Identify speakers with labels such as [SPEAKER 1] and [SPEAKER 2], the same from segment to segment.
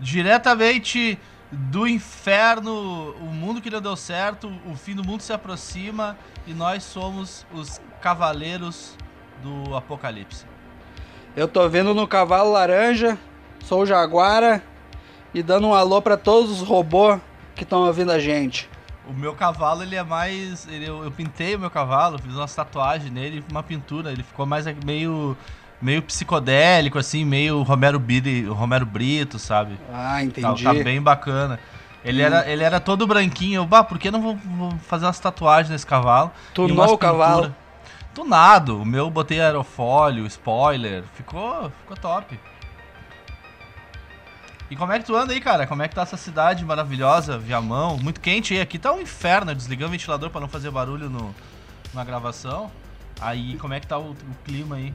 [SPEAKER 1] Diretamente do inferno, o mundo que não deu certo, o fim do mundo se aproxima e nós somos os cavaleiros do apocalipse.
[SPEAKER 2] Eu tô vendo no cavalo laranja, sou o Jaguara e dando um alô para todos os robôs que estão ouvindo a gente.
[SPEAKER 1] O meu cavalo, ele é mais. Ele, eu, eu pintei o meu cavalo, fiz uma tatuagem nele, uma pintura. Ele ficou mais meio. Meio psicodélico, assim, meio Romero, Biri, Romero Brito, sabe?
[SPEAKER 2] Ah,
[SPEAKER 1] Tá,
[SPEAKER 2] entendi.
[SPEAKER 1] tá bem bacana. Ele, era, ele era todo branquinho. Eu, bah, por que não vou, vou fazer umas tatuagens nesse cavalo?
[SPEAKER 2] Tunou o cavalo.
[SPEAKER 1] Tunado. O meu botei aerofólio, spoiler. Ficou, ficou top. E como é que tu anda aí, cara? Como é que tá essa cidade maravilhosa, Viamão? Muito quente aí. Aqui tá um inferno. Desliguei o ventilador pra não fazer barulho no, na gravação. Aí, como é que tá o, o clima aí?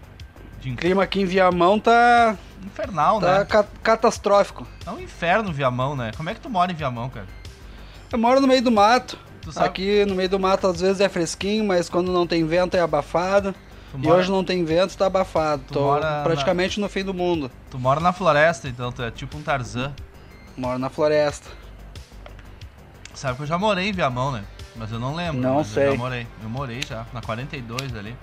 [SPEAKER 1] De
[SPEAKER 2] O clima aqui em Viamão tá,
[SPEAKER 1] infernal,
[SPEAKER 2] tá
[SPEAKER 1] né?
[SPEAKER 2] ca- catastrófico.
[SPEAKER 1] É um inferno Viamão, né? Como é que tu mora em Viamão, cara?
[SPEAKER 2] Eu moro no meio do mato. Aqui no meio do mato às vezes é fresquinho, mas quando não tem vento é abafado.
[SPEAKER 1] tu
[SPEAKER 2] E
[SPEAKER 1] mora,
[SPEAKER 2] hoje não tem vento, tá abafado.
[SPEAKER 1] Tu
[SPEAKER 2] Tô praticamente no fim do mundo.
[SPEAKER 1] tu mora na floresta, então tu é tipo um Tarzan.
[SPEAKER 2] Moro na floresta.
[SPEAKER 1] Sabe que eu já morei em Viamão, né? Mas eu não lembro.
[SPEAKER 2] Não
[SPEAKER 1] mas Eu
[SPEAKER 2] sei.
[SPEAKER 1] já morei. Eu morei já, na 42 ali.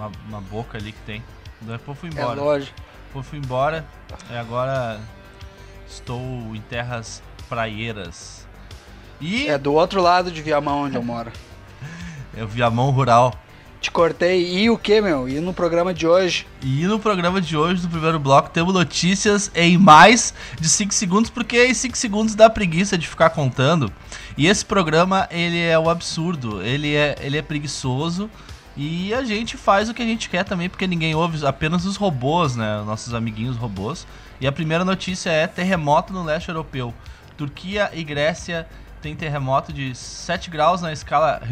[SPEAKER 1] Uma, uma boca ali que tem. Depois fui
[SPEAKER 2] É
[SPEAKER 1] embora.
[SPEAKER 2] longe.
[SPEAKER 1] Depois fui embora. E agora estou em terras praieiras. E
[SPEAKER 2] É do outro lado de Viamão onde eu moro.
[SPEAKER 1] é o Viamão Rural.
[SPEAKER 2] Te cortei. E o que, meu? E no programa de hoje?
[SPEAKER 1] E no programa de hoje, do primeiro bloco, temos notícias em mais de 5 segundos, porque em 5 segundos dá preguiça de ficar contando. E esse programa, ele é um absurdo, ele é, ele é preguiçoso. E a gente faz o que a gente quer também, porque ninguém ouve, apenas os robôs, né? Nossos amiguinhos robôs. E a primeira notícia é terremoto no leste europeu. Turquia e Grécia têm terremoto de 7 graus na escala...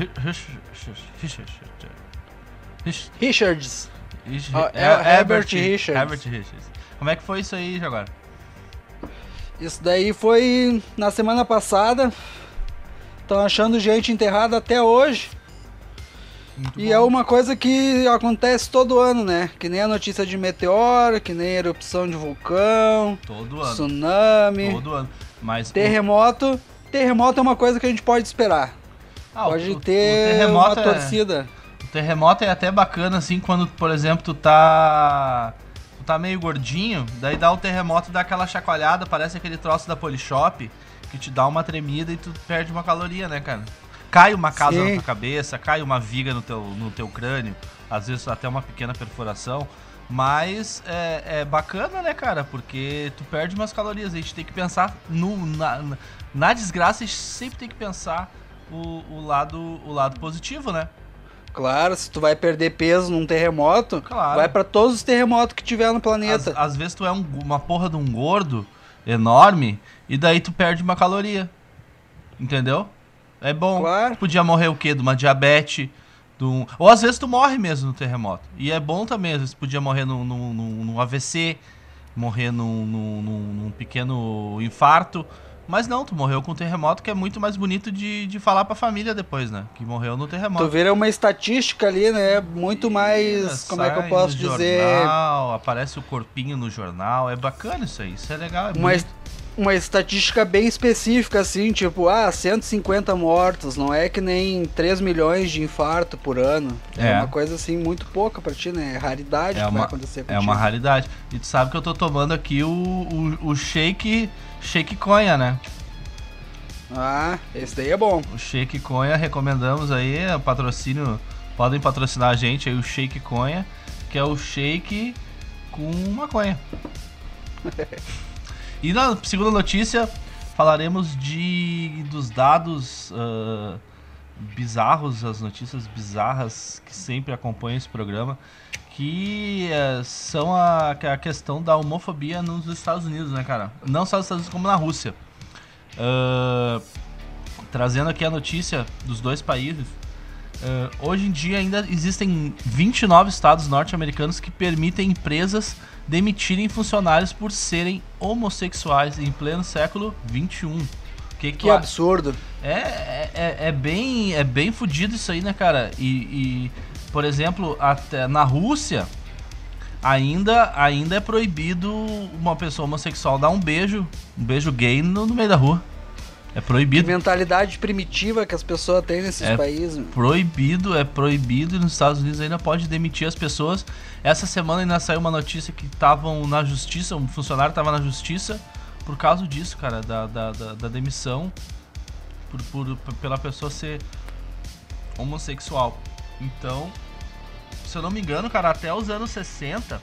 [SPEAKER 2] Richards.
[SPEAKER 1] Herbert. Richards. Herbert Richards. Como é que foi isso aí, Jaguar?
[SPEAKER 2] Isso daí foi na semana passada. Estão achando gente enterrada até hoje.
[SPEAKER 1] Muito
[SPEAKER 2] E
[SPEAKER 1] bom.
[SPEAKER 2] é uma coisa que acontece todo ano, né? Que nem a notícia de meteoro, que nem a erupção de vulcão,
[SPEAKER 1] Todo ano.
[SPEAKER 2] tsunami,
[SPEAKER 1] Todo ano. Mas o-
[SPEAKER 2] terremoto. Terremoto é uma coisa que a gente pode esperar.
[SPEAKER 1] ah,
[SPEAKER 2] pode
[SPEAKER 1] o- o
[SPEAKER 2] ter uma
[SPEAKER 1] terremoto é-
[SPEAKER 2] torcida.
[SPEAKER 1] O terremoto é até bacana, assim, quando, por exemplo, tu tá. Tu tá meio gordinho, daí dá o terremoto, dá aquela chacoalhada, parece aquele troço da Polishop, que te dá uma tremida e tu perde uma caloria, né, cara? Cai uma casa
[SPEAKER 2] Sim.
[SPEAKER 1] na tua cabeça, cai uma viga no teu, no teu crânio, às vezes até uma pequena perfuração. Mas é, é bacana, né, cara? Porque tu perde umas calorias. A gente tem que pensar no, na, na- desgraça, a gente sempre tem que pensar o, o lado, o lado positivo, né?
[SPEAKER 2] Claro, se tu vai perder peso num terremoto,
[SPEAKER 1] Claro.
[SPEAKER 2] vai pra todos os terremotos que tiver no
[SPEAKER 1] Às,
[SPEAKER 2] planeta.
[SPEAKER 1] às vezes tu é um- uma porra de um gordo enorme e daí tu perde uma caloria. Entendeu? É bom.
[SPEAKER 2] Claro.
[SPEAKER 1] Podia morrer o quê? De uma diabetes. de um- Ou às vezes tu morre mesmo no terremoto. E é bom também, às vezes podia morrer num, num, num- AVC, morrer num, num- pequeno infarto. Mas não, tu morreu com um terremoto que é muito mais bonito de, de falar pra família depois, né? Que morreu no terremoto.
[SPEAKER 2] Tu vira uma estatística ali, né? Muito mais. Como é que eu posso
[SPEAKER 1] no
[SPEAKER 2] dizer?
[SPEAKER 1] Jornal, aparece o corpinho no jornal. É bacana isso aí. Isso é legal. É
[SPEAKER 2] Uma,
[SPEAKER 1] bonito.
[SPEAKER 2] Uma estatística bem específica, assim, tipo, ah, 150 mortos, não é que nem 3 milhões de infarto por ano. É,
[SPEAKER 1] É.
[SPEAKER 2] uma coisa assim muito pouca pra ti, né? É raridade
[SPEAKER 1] É
[SPEAKER 2] que
[SPEAKER 1] uma-
[SPEAKER 2] vai acontecer
[SPEAKER 1] É
[SPEAKER 2] contigo.
[SPEAKER 1] uma raridade. E tu sabe que eu tô tomando aqui o, o, o shake, shake conha, né?
[SPEAKER 2] Ah, esse daí é bom.
[SPEAKER 1] O shake conha, recomendamos aí, o patrocínio, podem patrocinar a gente aí, o shake conha, que é o shake com maconha. e na segunda notícia, falaremos de dos dados ah, bizarros, as notícias bizarras que sempre acompanham esse programa, que eh, são a, a questão da homofobia nos Estados Unidos, né, cara? Não só nos Estados Unidos, como na Rússia. Ah, trazendo aqui a notícia dos dois países. Ah, hoje em dia ainda existem 29 estados norte-americanos que permitem empresas demitirem funcionários por serem homossexuais em pleno século 21. Que,
[SPEAKER 2] Que
[SPEAKER 1] a-
[SPEAKER 2] absurdo.
[SPEAKER 1] é, é, é- é bem é bem fudido isso aí, né, cara? E, e, por exemplo, até na Rússia, ainda, ainda é proibido uma pessoa homossexual dar um beijo, um beijo gay no, no meio da rua. É proibido.
[SPEAKER 2] Que mentalidade primitiva que as pessoas têm nesses
[SPEAKER 1] é
[SPEAKER 2] países.
[SPEAKER 1] Proibido, é proibido e nos Estados Unidos ainda pode demitir as pessoas. Essa semana ainda saiu uma notícia que estavam na justiça, um funcionário estava na justiça por causa disso, cara, da, da, da, da demissão por, por, pela pessoa ser homossexual. Então, se eu não me engano, cara, até os anos 60,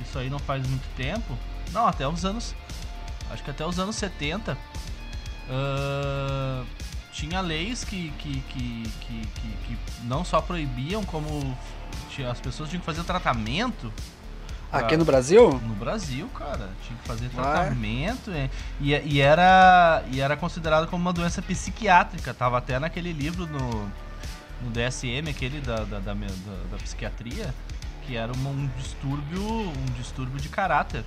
[SPEAKER 1] isso aí não faz muito tempo, não, até os anos, acho que até os anos 70, uh, tinha leis que, que, que, que, que, não só proibiam, como as pessoas tinham que fazer tratamento
[SPEAKER 2] Aqui no Brasil?
[SPEAKER 1] No Brasil, cara. Tinha que fazer tratamento. E, e, era, e era considerado como uma doença psiquiátrica. Tava até naquele livro no, no DSM, aquele da, da, da, da, da psiquiatria, que era um, um distúrbio, um distúrbio de caráter.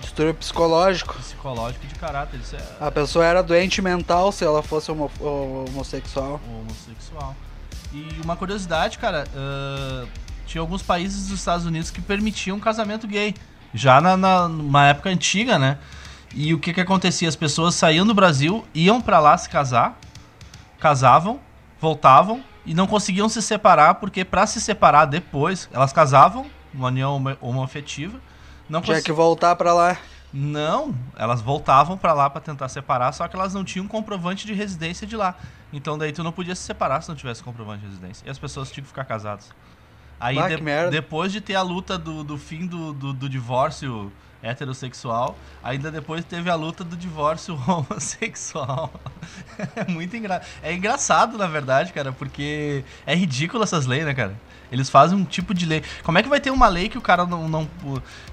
[SPEAKER 2] Distúrbio psicológico.
[SPEAKER 1] Psicológico de caráter. Isso é...
[SPEAKER 2] A pessoa era doente mental se ela fosse homo, homossexual.
[SPEAKER 1] Homossexual. E uma curiosidade, cara, uh, tinha alguns países dos Estados Unidos que permitiam casamento gay. Já na, na numa época antiga, né? E o que que acontecia? As pessoas saíam do Brasil, iam para lá se casar, casavam, voltavam e não conseguiam se separar porque para se separar depois, elas casavam, uma união homoafetiva,
[SPEAKER 2] não Tinha que voltar para lá.
[SPEAKER 1] Não, elas voltavam para lá para tentar separar, só que elas não tinham comprovante de residência de lá. Então daí tu não podia se separar se não tivesse comprovante de residência. E as pessoas tinham que ficar casadas. Aí
[SPEAKER 2] ah,
[SPEAKER 1] de, depois de ter a luta do, do fim do, do, do divórcio heterossexual, ainda depois teve a luta do divórcio homossexual. é muito engraçado. É engraçado, na verdade, cara, porque é ridículo essas leis, né, cara? Eles fazem um tipo de lei. Como é que vai ter uma lei que o cara não. não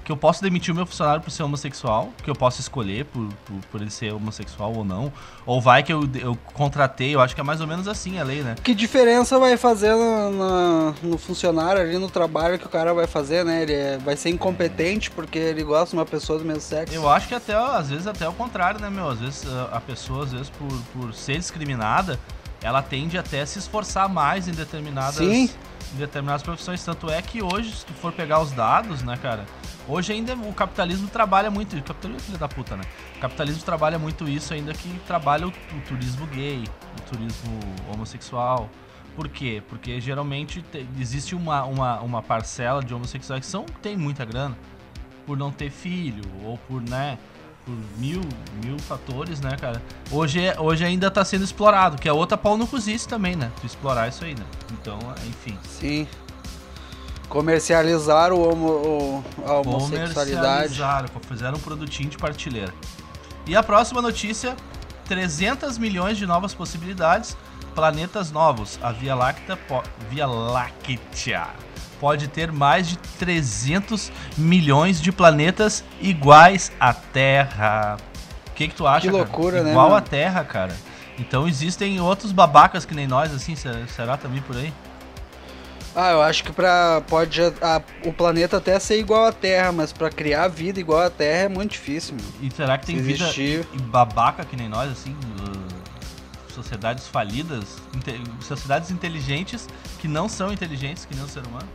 [SPEAKER 1] que eu posso demitir o meu funcionário por ser homossexual? Que eu posso escolher por, por, por ele ser homossexual ou não? Ou vai que eu, eu contratei? Eu acho que é mais ou menos assim a lei, né?
[SPEAKER 2] Que diferença vai fazer no, no, no funcionário ali no trabalho que o cara vai fazer, né? Ele é, vai ser incompetente porque ele gosta uma pessoa do mesmo sexo.
[SPEAKER 1] Eu acho que até, às vezes, até o contrário, né, meu? Às vezes a pessoa, às vezes, por, por ser discriminada, ela tende até a se esforçar mais em determinadas.
[SPEAKER 2] Sim
[SPEAKER 1] em determinadas profissões. Tanto é que hoje, se tu for pegar os dados, né, cara? Hoje ainda o capitalismo trabalha muito. O capitalismo é filho da puta, né? O capitalismo trabalha muito isso ainda que trabalha o, o turismo gay, o turismo homossexual. Por quê? Porque geralmente te, existe uma, uma, uma parcela de homossexuais que são, tem muita grana por não ter filho ou por, né, por mil, mil fatores, né, cara? Hoje, hoje ainda tá sendo explorado, que é outra pau no cozice também, né? Tu explorar isso aí, né? Então, enfim.
[SPEAKER 2] Sim. Comercializar o, homo, o a homossexualidade. Comercializaram,
[SPEAKER 1] fizeram um produtinho de partilheira. E a próxima notícia, 300 milhões de novas possibilidades, planetas novos, a Via Láctea, Via Láctea pode ter mais de 300 milhões de planetas iguais à Terra. O que, que tu acha?
[SPEAKER 2] Que loucura, cara?
[SPEAKER 1] né? Igual à Terra, cara. Então existem outros babacas que nem nós, assim, será também por aí?
[SPEAKER 2] Ah, eu acho que pra, pode a, o planeta até ser igual à Terra, mas para criar vida igual à Terra é muito difícil. Meu.
[SPEAKER 1] E será que tem vida babaca que nem nós, assim? sociedades falidas, inte sociedades inteligentes que não são inteligentes que nem o ser humano?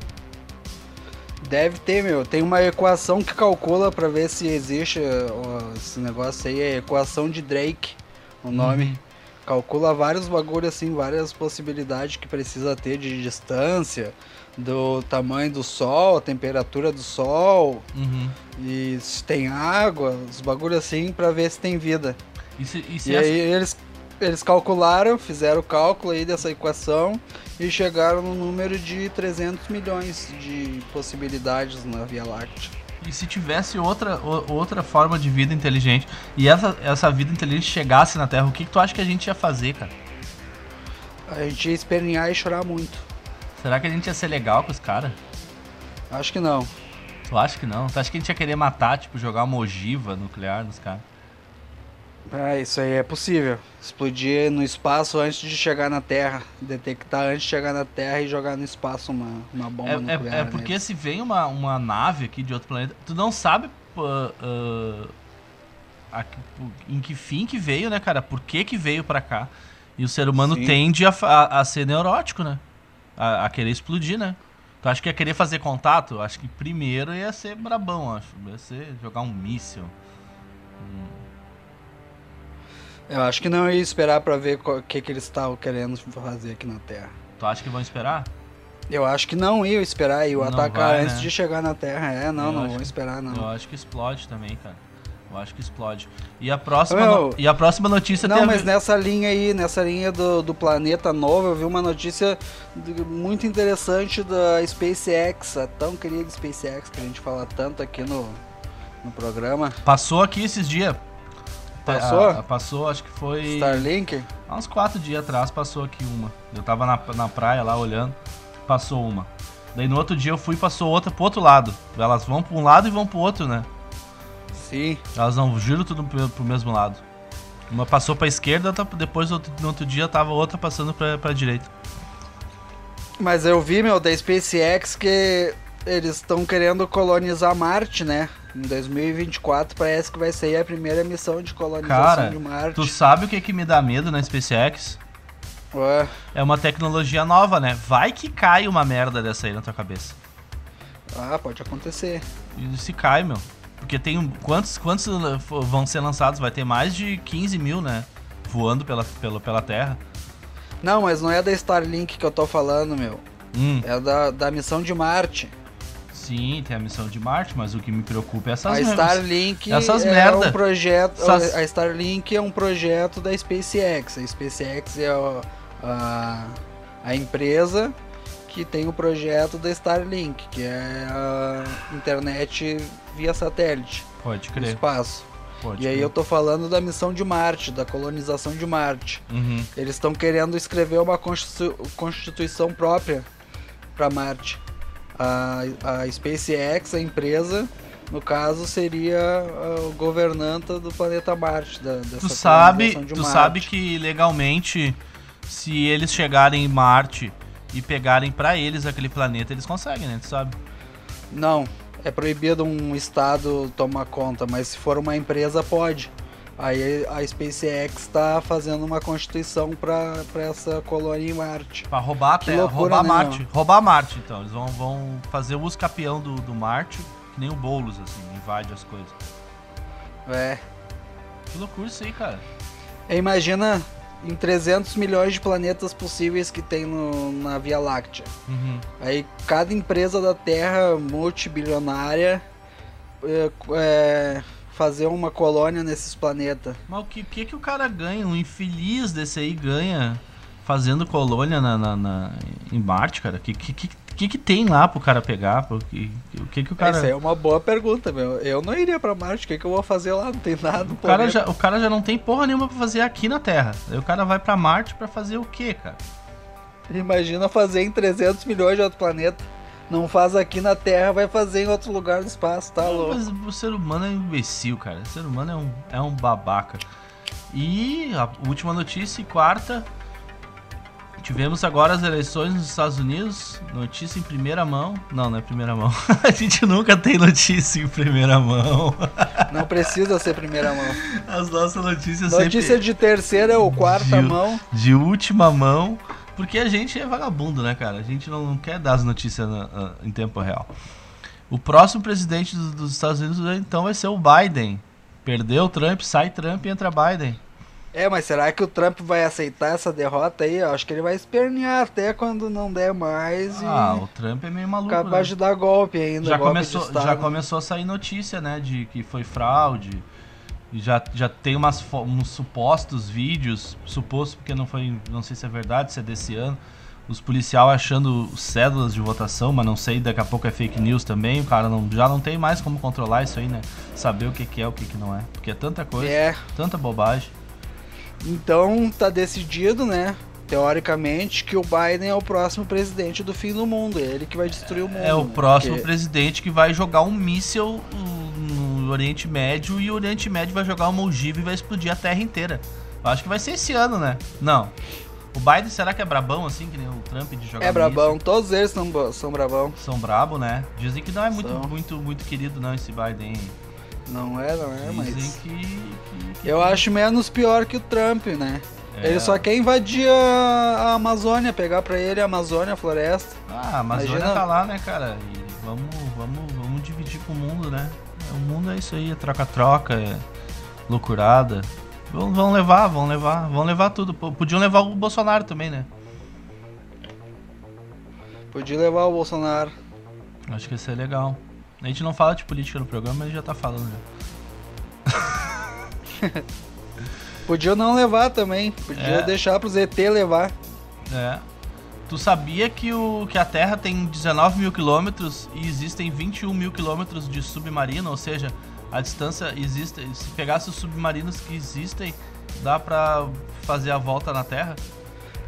[SPEAKER 2] Deve ter, meu. Tem uma equação que calcula para ver se existe ó, esse negócio aí, é a equação de Drake, o nome. Uhum. Calcula vários bagulhos assim, várias possibilidades que precisa ter de distância, do tamanho do sol, a temperatura do sol,
[SPEAKER 1] uhum.
[SPEAKER 2] e se tem água, os bagulhos assim para ver se tem vida.
[SPEAKER 1] E, se, e, se
[SPEAKER 2] e essa... aí eles eles calcularam, fizeram o cálculo aí dessa equação e chegaram no número de 300 milhões de possibilidades na Via Láctea.
[SPEAKER 1] E se tivesse outra, outra forma de vida inteligente e essa, essa vida inteligente chegasse na Terra, o que, que tu acha que a gente ia fazer, cara?
[SPEAKER 2] A gente ia espernear e chorar muito.
[SPEAKER 1] Será que a gente ia ser legal com os caras?
[SPEAKER 2] Acho que não.
[SPEAKER 1] Tu acha que não? Tu acha que a gente ia querer matar, tipo, jogar uma ogiva nuclear nos caras?
[SPEAKER 2] Ah, isso aí é possível. Explodir no espaço antes de chegar na Terra. Detectar antes de chegar na Terra e jogar no espaço uma, uma bomba
[SPEAKER 1] é,
[SPEAKER 2] nuclear.
[SPEAKER 1] É, é porque se vem uma, uma nave aqui de outro planeta, tu não sabe uh, uh, a, em que fim que veio, né, cara? Por que que veio para cá? E o ser humano Sim. tende a, a, a, ser neurótico, né? A, a querer explodir, né? Tu acha que ia querer fazer contato? Acho que primeiro ia ser brabão, acho. Ia ser jogar um míssil. Hum.
[SPEAKER 2] Eu acho que não ia esperar pra ver o que, que eles estavam querendo fazer aqui na Terra.
[SPEAKER 1] Tu acha que vão esperar?
[SPEAKER 2] Eu acho que não ia esperar, ia
[SPEAKER 1] Não
[SPEAKER 2] atacar
[SPEAKER 1] vai,
[SPEAKER 2] antes
[SPEAKER 1] né?
[SPEAKER 2] de chegar na Terra. É, não,
[SPEAKER 1] Eu
[SPEAKER 2] não vão esperar, não.
[SPEAKER 1] Eu acho que explode também, cara. Eu acho que explode. E a próxima,
[SPEAKER 2] Meu,
[SPEAKER 1] no- e a próxima notícia
[SPEAKER 2] Não,
[SPEAKER 1] a
[SPEAKER 2] mas
[SPEAKER 1] ver-
[SPEAKER 2] nessa linha aí, nessa linha do, do planeta novo, eu vi uma notícia muito interessante da SpaceX, a tão querida SpaceX, que a gente fala tanto aqui no, no programa.
[SPEAKER 1] Passou aqui esses dias.
[SPEAKER 2] Passou?
[SPEAKER 1] A- a- passou, acho que foi.
[SPEAKER 2] Starlink?
[SPEAKER 1] Há uns quatro dias atrás passou aqui uma. Eu tava na, na praia lá olhando, passou uma. Daí no outro dia eu fui e passou outra pro outro lado. Elas vão pra um lado e vão pro outro, né?
[SPEAKER 2] Sim.
[SPEAKER 1] Elas não giram tudo pro, pro mesmo lado. Uma passou pra esquerda, depois outro- no outro dia tava outra passando pra, pra direita.
[SPEAKER 2] Mas eu vi, meu, da SpaceX que eles estão querendo colonizar Marte, né? Em 2024 parece que vai sair a primeira missão de colonização
[SPEAKER 1] Cara,
[SPEAKER 2] de Marte.
[SPEAKER 1] Tu sabe o que, que me dá medo na SpaceX?
[SPEAKER 2] Ué,
[SPEAKER 1] É uma tecnologia nova, né? Vai que cai uma merda dessa aí na tua cabeça.
[SPEAKER 2] ah, pode acontecer.
[SPEAKER 1] E se cai, meu. Porque tem. Quantos, quantos uh, vão ser lançados? Vai ter mais de 15 mil, né? Voando pela, pela, pela Terra.
[SPEAKER 2] Não, mas não é da Starlink que eu tô falando, meu.
[SPEAKER 1] Hum,
[SPEAKER 2] É da, da missão de Marte.
[SPEAKER 1] Sim, tem a missão de Marte, mas o que me preocupa é essas
[SPEAKER 2] a Starlink
[SPEAKER 1] essas
[SPEAKER 2] é
[SPEAKER 1] merda.
[SPEAKER 2] um projeto.
[SPEAKER 1] Essas-
[SPEAKER 2] A Starlink é um projeto da SpaceX. A SpaceX é o- a, a empresa que tem o projeto da Starlink, que é a internet via satélite
[SPEAKER 1] Pode
[SPEAKER 2] no
[SPEAKER 1] crer.
[SPEAKER 2] espaço.
[SPEAKER 1] Pode
[SPEAKER 2] E aí
[SPEAKER 1] crer.
[SPEAKER 2] eu tô falando da missão de Marte, da colonização de Marte.
[SPEAKER 1] Uhum.
[SPEAKER 2] Eles estão querendo escrever uma constitu- constituição própria para Marte. A, a SpaceX, a empresa, no caso, seria o governanta do planeta Marte. Da, dessa
[SPEAKER 1] Tu sabe, tu
[SPEAKER 2] Marte.
[SPEAKER 1] sabe que legalmente, se eles chegarem em Marte e pegarem pra eles aquele planeta, eles conseguem, né? Tu sabe?
[SPEAKER 2] Não, é proibido um estado tomar conta, mas se for uma empresa, pode. Aí a SpaceX está fazendo uma constituição para essa colônia em Marte.
[SPEAKER 1] Pra roubar a Terra, roubar
[SPEAKER 2] né,
[SPEAKER 1] Marte. Roubar Marte, então. Eles vão, vão fazer o uso capião do, do Marte, que nem o Boulos, assim, invade as coisas.
[SPEAKER 2] É.
[SPEAKER 1] Que loucura isso aí, cara.
[SPEAKER 2] E Imagina em 300 milhões de planetas possíveis que tem no- na Via Láctea.
[SPEAKER 1] Uhum.
[SPEAKER 2] Aí cada empresa da Terra multibilionária é, é, fazer uma colônia nesses planetas.
[SPEAKER 1] Mas o que, que que o cara ganha? Um infeliz desse aí ganha fazendo colônia na, na, na- em Marte, cara? O que, que, que, que que tem lá pro cara pegar? Pô? Que- O que que o cara...
[SPEAKER 2] Essa é uma boa pergunta, meu. Eu não iria pra Marte, o que, que eu vou fazer lá? Não tem nada.
[SPEAKER 1] O cara, já, o cara já não tem porra nenhuma pra fazer aqui na Terra. Aí o cara vai pra Marte pra fazer o quê, cara?
[SPEAKER 2] Imagina fazer em 300 milhões de outro planeta. Não faz aqui na Terra, vai fazer em outro lugar do espaço, tá louco?
[SPEAKER 1] Mas o ser humano é um imbecil, cara. O ser humano é um, é um babaca. E a última notícia, quarta. Tivemos agora as eleições nos Estados Unidos. Notícia em primeira mão. Não, não é primeira mão. a gente nunca tem notícia em primeira mão.
[SPEAKER 2] Não precisa ser primeira mão.
[SPEAKER 1] As nossas notícias
[SPEAKER 2] Notícia
[SPEAKER 1] sempre
[SPEAKER 2] de terceira ou quarta
[SPEAKER 1] De-
[SPEAKER 2] mão.
[SPEAKER 1] de última mão. Porque a gente é vagabundo, né, cara? A gente não quer dar as notícias na- na- em tempo real. O próximo presidente dos, dos Estados Unidos, então, vai ser o Biden. Perdeu o Trump, sai Trump e entra Biden.
[SPEAKER 2] É, mas será que o Trump vai aceitar essa derrota aí? Eu acho que ele vai espernear até quando não der mais
[SPEAKER 1] Ah, o Trump é meio maluco.
[SPEAKER 2] acabar
[SPEAKER 1] né?
[SPEAKER 2] de dar golpe ainda.
[SPEAKER 1] já,
[SPEAKER 2] golpe
[SPEAKER 1] começou, já começou a sair notícia, né, de que foi fraude. Já, já tem umas, uns supostos vídeos, suposto porque não foi, não sei se é verdade, se é desse ano, os policial achando cédulas de votação, mas não sei, daqui a pouco é fake news também, o cara não, já não tem mais como controlar isso aí, né? Saber o que, que é, o que, que não é. Porque é tanta coisa,
[SPEAKER 2] É,
[SPEAKER 1] tanta bobagem.
[SPEAKER 2] então tá decidido, né? Teoricamente, que o Biden é o próximo presidente do fim do mundo. É ele que vai destruir o mundo.
[SPEAKER 1] É o
[SPEAKER 2] né?
[SPEAKER 1] próximo
[SPEAKER 2] Porque-
[SPEAKER 1] presidente que vai jogar um míssel uh, Oriente Médio e o Oriente Médio vai jogar uma ogiva e vai explodir a Terra inteira. Eu acho que vai ser esse ano, né? Não. O Biden será que é brabão assim, que nem o Trump de jogar
[SPEAKER 2] É brabão,
[SPEAKER 1] míssil?
[SPEAKER 2] todos eles são, são brabão.
[SPEAKER 1] São brabo, né? Dizem que não é muito,
[SPEAKER 2] São.
[SPEAKER 1] muito, muito querido não esse Biden.
[SPEAKER 2] Não é, não é,
[SPEAKER 1] Dizem
[SPEAKER 2] mas.
[SPEAKER 1] que, que- que-
[SPEAKER 2] Eu acho menos pior que o Trump, né?
[SPEAKER 1] É.
[SPEAKER 2] Ele só quer invadir a, a Amazônia, pegar pra ele a Amazônia, a floresta.
[SPEAKER 1] Ah, a Amazônia
[SPEAKER 2] Imagina-
[SPEAKER 1] tá lá, né, cara? E vamos, vamos, vamos dividir com o mundo, né? O mundo é isso aí, é troca-troca, é loucurada. Vão, vão levar, vão levar, vão levar tudo. Podiam levar o Bolsonaro também, né?
[SPEAKER 2] Podia levar o Bolsonaro.
[SPEAKER 1] Acho que ia ser legal. A gente não fala de política no programa, mas já tá falando já.
[SPEAKER 2] Podia não levar também. Podia
[SPEAKER 1] É.
[SPEAKER 2] deixar pro ZT levar.
[SPEAKER 1] É. Tu sabia que, o, que a Terra tem 19 mil quilômetros e existem 21 mil quilômetros de submarino? Ou seja, a distância existe. Se pegasse os submarinos que existem, dá pra fazer a volta na Terra?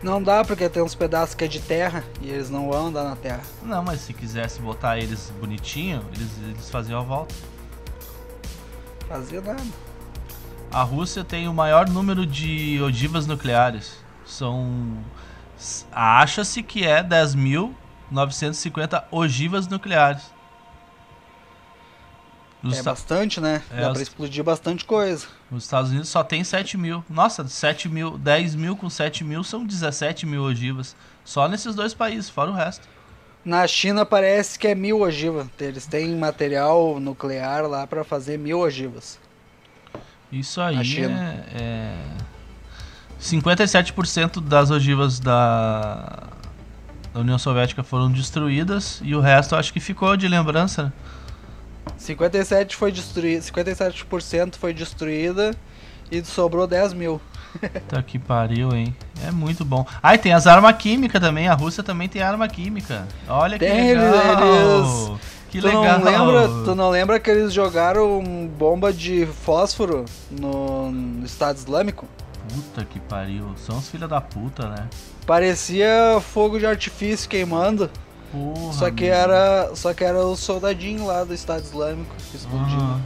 [SPEAKER 2] Não dá porque tem uns pedaços que é de terra e eles não vão andar na terra.
[SPEAKER 1] Não, mas se quisesse botar eles bonitinho, eles, eles faziam a volta.
[SPEAKER 2] Fazia nada.
[SPEAKER 1] A Rússia tem o maior número de ogivas nucleares. São. Acha-se que é 10.950 ogivas nucleares. Os,
[SPEAKER 2] é
[SPEAKER 1] Esta-
[SPEAKER 2] bastante, né?
[SPEAKER 1] É,
[SPEAKER 2] Dá pra explodir bastante coisa.
[SPEAKER 1] os Estados Unidos só tem 7 mil. Nossa, 7 mil, 10 mil com 7 mil são 17 mil ogivas. Só nesses dois países, fora o resto.
[SPEAKER 2] Na China parece que é mil ogivas. Eles têm material nuclear lá pra fazer mil ogivas.
[SPEAKER 1] Isso aí é, é 57% das ogivas da, da União Soviética foram destruídas e o resto acho que ficou de lembrança. né?
[SPEAKER 2] 57 foi destruído, 57% foi destruída e sobrou 10 mil.
[SPEAKER 1] Tá que pariu, hein? É muito bom. Ah, e tem as armas químicas também. A Rússia também tem arma química. Olha que
[SPEAKER 2] Tem,
[SPEAKER 1] legal.
[SPEAKER 2] eles-
[SPEAKER 1] Que
[SPEAKER 2] tu
[SPEAKER 1] legal.
[SPEAKER 2] não lembra, tu não lembra que eles jogaram bomba de fósforo no Estado Islâmico?
[SPEAKER 1] Puta que pariu. São os filha da puta, né?
[SPEAKER 2] Parecia fogo de artifício queimando,
[SPEAKER 1] Porra.
[SPEAKER 2] só que era, só que era o soldadinho lá do Estado Islâmico explodindo.
[SPEAKER 1] Aham.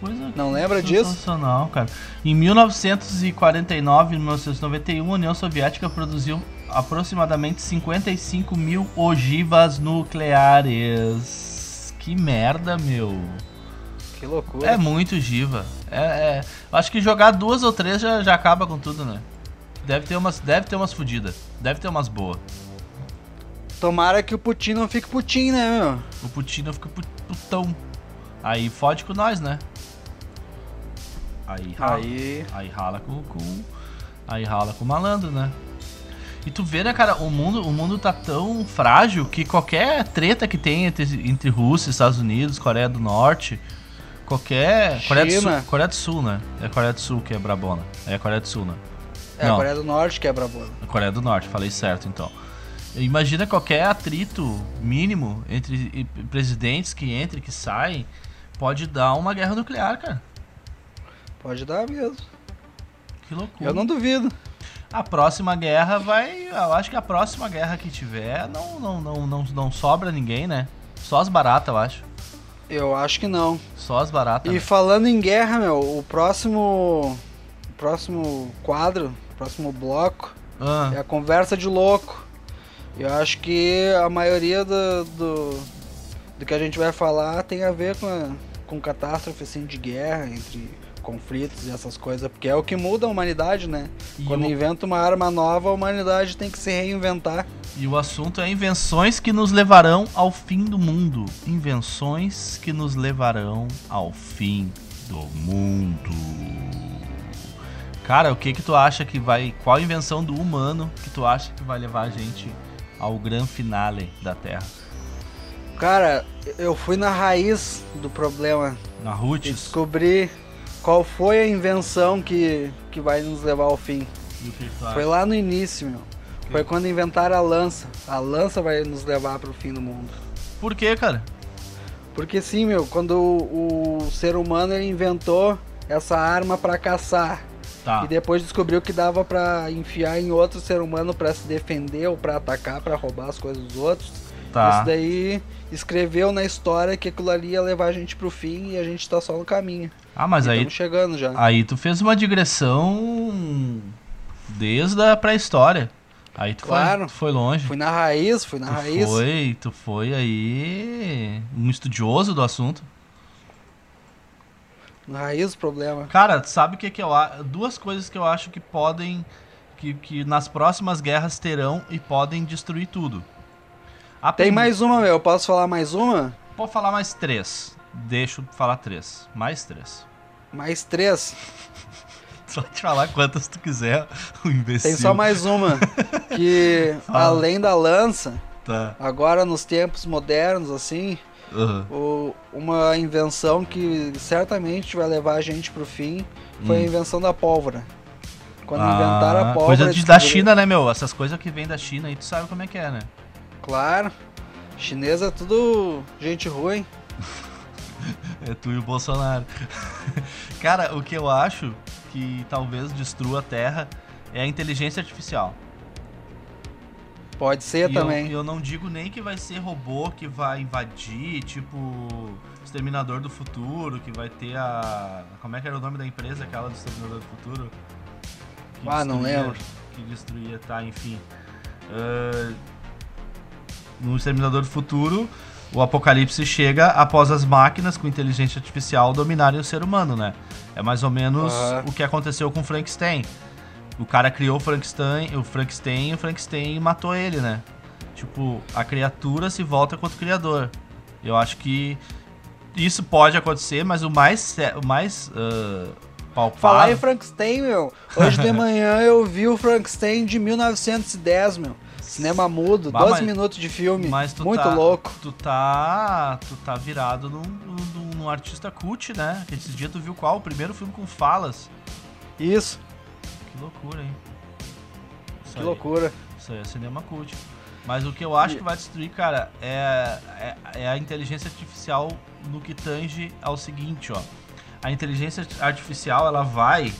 [SPEAKER 1] Coisa
[SPEAKER 2] Não lembra disso?
[SPEAKER 1] Sensacional, cara. Em 1949 e 1991, a União Soviética produziu aproximadamente 55 mil ogivas nucleares. Que merda, meu.
[SPEAKER 2] Que loucura.
[SPEAKER 1] É muito ogiva. É, é- acho que jogar duas ou três já, já acaba com tudo, né? Deve ter umas, deve ter umas fodidas. Deve ter umas boas.
[SPEAKER 2] Tomara que o Putin não fique Putin, né, meu?
[SPEAKER 1] O Putin fica pu- putão. Aí fode com nós, né? Aí, rala.
[SPEAKER 2] Aí,
[SPEAKER 1] Aí rala com, com. Aí rala com o malandro, né? E tu vê, né, cara, o mundo, o mundo tá tão frágil que qualquer treta que tem entre, entre Rússia, Estados Unidos, Coreia do Norte, qualquer. Coreia do. Sul, Coreia do Sul, né? É Coreia do Sul que é brabona. É Coreia do Sul, né?
[SPEAKER 2] é
[SPEAKER 1] Não.
[SPEAKER 2] a Coreia do Norte que é brabona.
[SPEAKER 1] Coreia do Norte, falei certo então. Imagina qualquer atrito mínimo entre presidentes que entram e que saem, pode dar uma guerra nuclear, cara.
[SPEAKER 2] Pode dar mesmo.
[SPEAKER 1] Que loucura.
[SPEAKER 2] Eu não duvido.
[SPEAKER 1] A próxima guerra vai. Eu acho que a próxima guerra que tiver não, não, não, não, não sobra ninguém, né? Só as baratas, eu acho.
[SPEAKER 2] Eu acho que não.
[SPEAKER 1] Só as baratas.
[SPEAKER 2] E
[SPEAKER 1] né?
[SPEAKER 2] falando em guerra, meu, o próximo. O próximo quadro, o próximo bloco
[SPEAKER 1] Ah,
[SPEAKER 2] é a conversa de louco. Eu acho que a maioria do, do, do que a gente vai falar tem a ver com, a- com catástrofe assim, de guerra, entre conflitos e essas coisas, porque é o que muda a humanidade, né?
[SPEAKER 1] e,
[SPEAKER 2] Quando
[SPEAKER 1] o,
[SPEAKER 2] inventa uma arma nova, a humanidade tem que se reinventar.
[SPEAKER 1] e o assunto é invenções que nos levarão ao fim do mundo. Invenções que nos levarão ao fim do mundo. Cara, o que que tu acha que vai. Qual invenção do humano que tu acha que vai levar a gente ao grande finale da Terra?
[SPEAKER 2] Cara, eu fui na raiz do problema
[SPEAKER 1] Na
[SPEAKER 2] e
[SPEAKER 1] Roots?
[SPEAKER 2] descobri qual foi a invenção que, que vai nos levar ao fim.
[SPEAKER 1] O?
[SPEAKER 2] Foi lá no início, meu. Foi quando inventaram a lança. A lança vai nos levar pro fim do mundo.
[SPEAKER 1] Por quê, cara?
[SPEAKER 2] Porque sim, meu, quando o, o ser humano inventou essa arma pra caçar
[SPEAKER 1] Tá.
[SPEAKER 2] e depois descobriu que dava pra enfiar em outro ser humano pra se defender ou pra atacar, pra roubar as coisas dos outros.
[SPEAKER 1] Tá.
[SPEAKER 2] Isso daí escreveu na história que aquilo ali ia levar a gente pro fim e a gente tá só no caminho.
[SPEAKER 1] Ah, mas aí,
[SPEAKER 2] chegando já.
[SPEAKER 1] aí tu fez uma digressão desde a pré-história. Aí tu,
[SPEAKER 2] Claro.
[SPEAKER 1] foi, tu foi longe.
[SPEAKER 2] Fui na raiz, fui na
[SPEAKER 1] tu
[SPEAKER 2] raiz.
[SPEAKER 1] foi, tu foi aí um estudioso do assunto.
[SPEAKER 2] Na raiz do problema.
[SPEAKER 1] Cara, sabe o que, que eu acho? Duas coisas que eu acho que podem. Que, que nas próximas guerras terão e podem destruir tudo. A
[SPEAKER 2] Tem
[SPEAKER 1] prim-
[SPEAKER 2] mais uma, meu. Posso falar mais uma?
[SPEAKER 1] Pode falar mais três. Deixa eu falar três. Mais três.
[SPEAKER 2] Mais três.
[SPEAKER 1] Só te falar quantas tu quiser, o imbecil.
[SPEAKER 2] Tem só mais uma. Que além da lança,
[SPEAKER 1] Tá.
[SPEAKER 2] agora nos tempos modernos, assim,
[SPEAKER 1] Aham.
[SPEAKER 2] o- uma invenção que certamente vai levar a gente pro fim foi a
[SPEAKER 1] Hum.
[SPEAKER 2] invenção da pólvora. Quando
[SPEAKER 1] Ah,
[SPEAKER 2] inventaram a pólvora.
[SPEAKER 1] Coisa de, da China, né, meu? Essas coisas que vêm da China aí, tu sabe como é que é, né?
[SPEAKER 2] Claro. Chinesa é tudo gente ruim.
[SPEAKER 1] É tu e o Bolsonaro. Cara, o que eu acho que talvez destrua a Terra é a inteligência artificial.
[SPEAKER 2] Pode ser
[SPEAKER 1] E eu,
[SPEAKER 2] também.
[SPEAKER 1] eu não digo nem que vai ser robô que vai invadir, tipo Exterminador do Futuro, que vai ter a. Como é que era o nome da empresa aquela do Exterminador do Futuro? Que
[SPEAKER 2] Ah, não lembro.
[SPEAKER 1] Que destruía, tá, enfim. Ah, no Exterminador do Futuro, o apocalipse chega após as máquinas com inteligência artificial dominarem o ser humano, né? É mais ou menos o que aconteceu com o Frankenstein. O cara criou o Frankenstein, o Frankenstein e o Frankenstein matou ele, né? Tipo, a criatura se volta contra o criador. Eu acho que isso pode acontecer, mas o mais, o mais ah, palpável...
[SPEAKER 2] Falar em Frankenstein, meu. Hoje de manhã eu vi o Frankenstein de 1910, meu. Cinema mudo,
[SPEAKER 1] Bah,
[SPEAKER 2] 12
[SPEAKER 1] mas-
[SPEAKER 2] minutos de filme. Muito
[SPEAKER 1] tá,
[SPEAKER 2] louco.
[SPEAKER 1] Tu tá. Tu tá virado num, num, num artista cult, né? Que esses dias tu viu qual? O primeiro filme com falas.
[SPEAKER 2] Isso,
[SPEAKER 1] Que loucura, hein? Isso
[SPEAKER 2] que
[SPEAKER 1] aí-
[SPEAKER 2] loucura.
[SPEAKER 1] Isso aí é cinema cult. Mas o que eu acho que vai destruir, cara, é, é, é a inteligência artificial no que tange ao seguinte, ó. A inteligência artificial, ela vai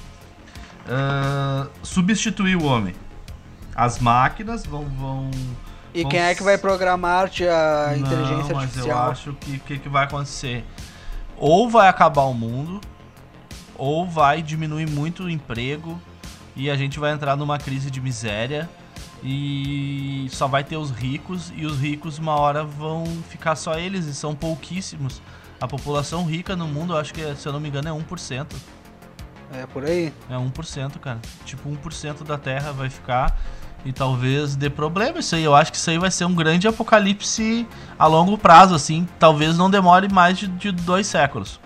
[SPEAKER 1] ah, substituir o homem. As máquinas vão... vão
[SPEAKER 2] E
[SPEAKER 1] Vamos-
[SPEAKER 2] quem é que vai programar a
[SPEAKER 1] Não,
[SPEAKER 2] inteligência
[SPEAKER 1] mas
[SPEAKER 2] artificial?
[SPEAKER 1] eu acho que o que, que vai acontecer? Ou vai acabar o mundo, ou vai diminuir muito o emprego e a gente vai entrar numa crise de miséria e só vai ter os ricos e os ricos uma hora vão ficar só eles e são pouquíssimos. A população rica no mundo, acho que, se eu não me engano, é 1%.
[SPEAKER 2] É por aí.
[SPEAKER 1] É 1%, cara. Tipo, 1% da Terra vai ficar e talvez dê problema isso aí. Eu acho que isso aí vai ser um grande apocalipse a longo prazo, assim. Talvez não demore mais de, de dois séculos.